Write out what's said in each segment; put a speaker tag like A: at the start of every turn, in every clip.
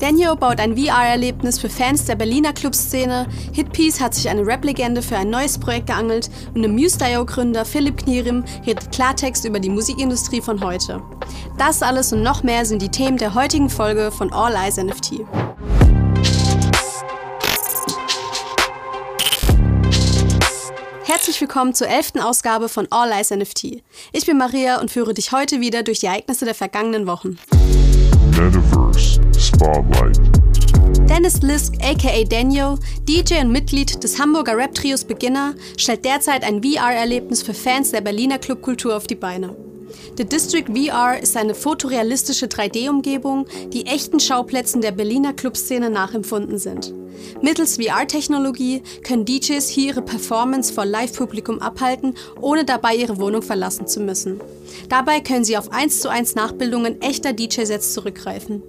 A: Daniel baut ein VR-Erlebnis für Fans der Berliner Clubszene, Hitpiece hat sich eine Rap-Legende für ein neues Projekt geangelt und Amuse.io-Gründer Philipp Knierim redet Klartext über die Musikindustrie von heute. Das alles und noch mehr sind die Themen der heutigen Folge von All Eyes NFT. Herzlich willkommen zur elften Ausgabe von All Eyes NFT. Ich bin Maria und führe dich heute wieder durch die Ereignisse der vergangenen Wochen. Spotlight. Dennis Lisk, aka Daniel, DJ und Mitglied des Hamburger Rap-Trios Beginner, stellt derzeit ein VR-Erlebnis für Fans der Berliner Clubkultur auf die Beine. The District VR ist eine fotorealistische 3D-Umgebung, die echten Schauplätzen der Berliner Clubszene nachempfunden sind. Mittels VR-Technologie können DJs hier ihre Performance vor Live-Publikum abhalten, ohne dabei ihre Wohnung verlassen zu müssen. Dabei können sie auf 1 zu 1 Nachbildungen echter DJ-Sets zurückgreifen.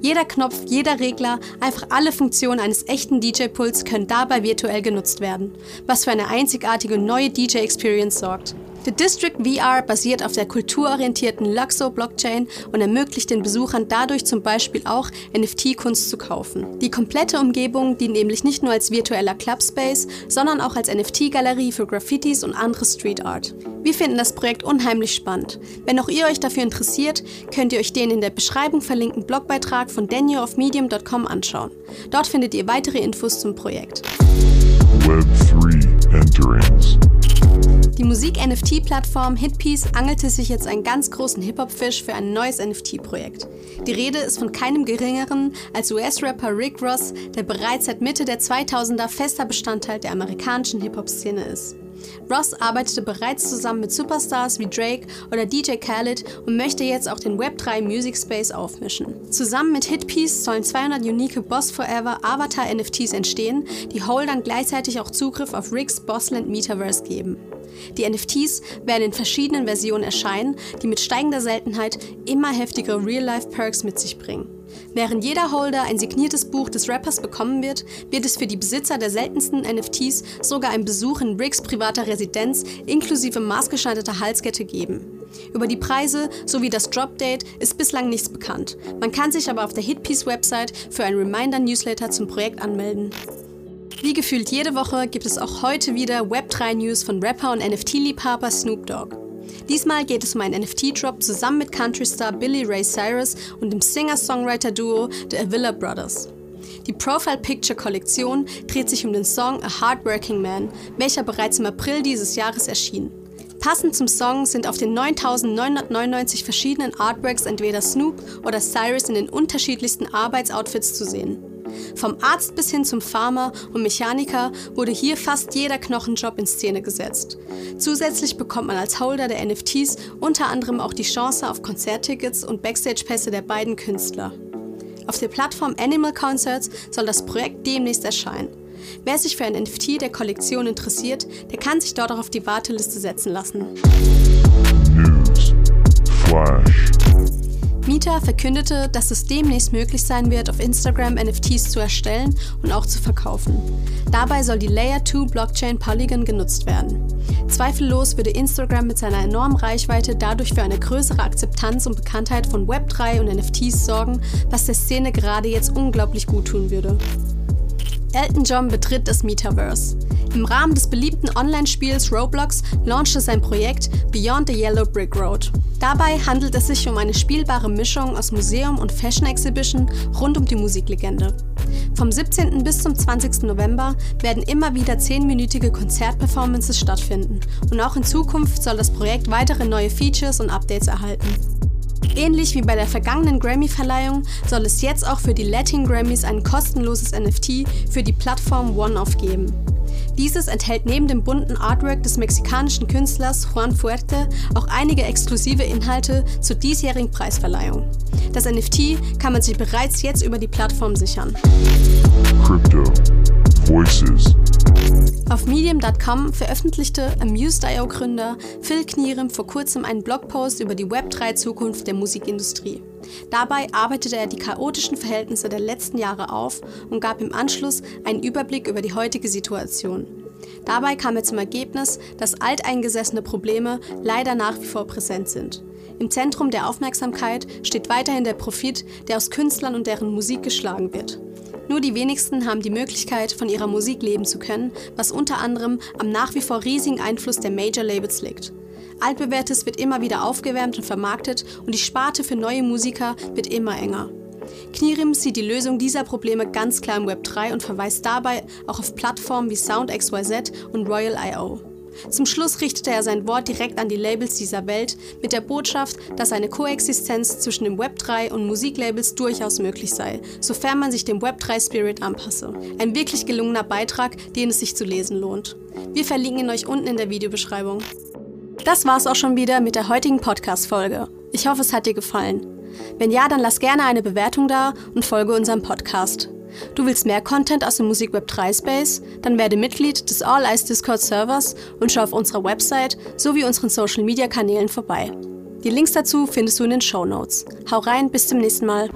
A: Jeder Knopf, jeder Regler, einfach alle Funktionen eines echten DJ-Puls können dabei virtuell genutzt werden, was für eine einzigartige neue DJ-Experience sorgt. The District VR basiert auf der kulturorientierten Luxo Blockchain und ermöglicht den Besuchern dadurch zum Beispiel auch NFT-Kunst zu kaufen. Die komplette Umgebung dient nämlich nicht nur als virtueller Clubspace, sondern auch als NFT-Galerie für Graffitis und andere Street Art. Wir finden das Projekt unheimlich spannend. Wenn auch ihr euch dafür interessiert, könnt ihr euch den in der Beschreibung verlinkten Blogbeitrag von danielofmedium.com anschauen. Dort findet ihr weitere Infos zum Projekt. Web3 Enterings. Die Musik-NFT-Plattform Hitpiece angelte sich jetzt einen ganz großen Hip-Hop-Fisch für ein neues NFT-Projekt. Die Rede ist von keinem geringeren als US-Rapper Rick Ross, der bereits seit Mitte der 2000er fester Bestandteil der amerikanischen Hip-Hop-Szene ist. Ross arbeitete bereits zusammen mit Superstars wie Drake oder DJ Khaled und möchte jetzt auch den Web3 Music Space aufmischen. Zusammen mit Hitpiece sollen 200 unique Boss Forever Avatar NFTs entstehen, die Holdern gleichzeitig auch Zugriff auf Ricks Bossland Metaverse geben. Die NFTs werden in verschiedenen Versionen erscheinen, die mit steigender Seltenheit immer heftigere Real-Life-Perks mit sich bringen. Während jeder Holder ein signiertes Buch des Rappers bekommen wird, wird es für die Besitzer der seltensten NFTs sogar einen Besuch in Riggs privater Residenz inklusive maßgeschneiderter Halskette geben. Über die Preise sowie das Dropdate ist bislang nichts bekannt. Man kann sich aber auf der Hitpiece-Website für ein Reminder-Newsletter zum Projekt anmelden. Wie gefühlt jede Woche gibt es auch heute wieder Web3-News von Rapper und NFT-Liebhaber Snoop Dogg. Diesmal geht es um einen NFT-Drop zusammen mit Country-Star Billy Ray Cyrus und dem Singer-Songwriter-Duo The Avila Brothers. Die Profile Picture Kollektion dreht sich um den Song A Hardworking Man, welcher bereits im April dieses Jahres erschien. Passend zum Song sind auf den 9999 verschiedenen Artworks entweder Snoop oder Cyrus in den unterschiedlichsten Arbeitsoutfits zu sehen. Vom Arzt bis hin zum Farmer und Mechaniker wurde hier fast jeder Knochenjob in Szene gesetzt. Zusätzlich bekommt man als Holder der NFTs unter anderem auch die Chance auf Konzerttickets und Backstage-Pässe der beiden Künstler. Auf der Plattform Animal Concerts soll das Projekt demnächst erscheinen. Wer sich für ein NFT der Kollektion interessiert, der kann sich dort auch auf die Warteliste setzen lassen. Verkündete, dass es demnächst möglich sein wird, auf Instagram NFTs zu erstellen und auch zu verkaufen. Dabei soll die Layer 2 Blockchain Polygon genutzt werden. Zweifellos würde Instagram mit seiner enormen Reichweite dadurch für eine größere Akzeptanz und Bekanntheit von Web3 und NFTs sorgen, was der Szene gerade jetzt unglaublich gut tun würde. Elton John betritt das Metaverse. Im Rahmen des beliebten Online-Spiels Roblox launchte sein Projekt Beyond the Yellow Brick Road. Dabei handelt es sich um eine spielbare Mischung aus Museum und Fashion Exhibition rund um die Musiklegende. Vom 17. bis zum 20. November werden immer wieder 10-minütige Konzertperformances stattfinden und auch in Zukunft soll das Projekt weitere neue Features und Updates erhalten. Ähnlich wie bei der vergangenen Grammy-Verleihung soll es jetzt auch für die Latin Grammys ein kostenloses NFT für die Plattform OneOff geben. Dieses enthält neben dem bunten Artwork des mexikanischen Künstlers Juan Fuerte auch einige exklusive Inhalte zur diesjährigen Preisverleihung. Das NFT kann man sich bereits jetzt über die Plattform sichern. Crypto. Voices. Auf Medium.com veröffentlichte Amuse.io-Gründer Phil Knierim vor kurzem einen Blogpost über die Web3-Zukunft der Musikindustrie. Dabei arbeitete er die chaotischen Verhältnisse der letzten Jahre auf und gab im Anschluss einen Überblick über die heutige Situation. Dabei kam er zum Ergebnis, dass alteingesessene Probleme leider nach wie vor präsent sind. Im Zentrum der Aufmerksamkeit steht weiterhin der Profit, der aus Künstlern und deren Musik geschlagen wird. Nur die wenigsten haben die Möglichkeit, von ihrer Musik leben zu können, was unter anderem am nach wie vor riesigen Einfluss der Major Labels liegt. Altbewährtes wird immer wieder aufgewärmt und vermarktet und die Sparte für neue Musiker wird immer enger. Knirim sieht die Lösung dieser Probleme ganz klar im Web 3 und verweist dabei auch auf Plattformen wie SoundXYZ und Royal.io. Zum Schluss richtete er sein Wort direkt an die Labels dieser Welt mit der Botschaft, dass eine Koexistenz zwischen dem Web3 und Musiklabels durchaus möglich sei, sofern man sich dem Web3-Spirit anpasse. Ein wirklich gelungener Beitrag, den es sich zu lesen lohnt. Wir verlinken ihn euch unten in der Videobeschreibung. Das war's auch schon wieder mit der heutigen Podcast-Folge. Ich hoffe, es hat dir gefallen. Wenn ja, dann lass gerne eine Bewertung da und folge unserem Podcast. Du willst mehr Content aus dem Musikweb 3 Space? Dann werde Mitglied des All Eyes Discord Servers und schau auf unserer Website sowie unseren Social Media Kanälen vorbei. Die Links dazu findest du in den Show Notes. Hau rein, bis zum nächsten Mal.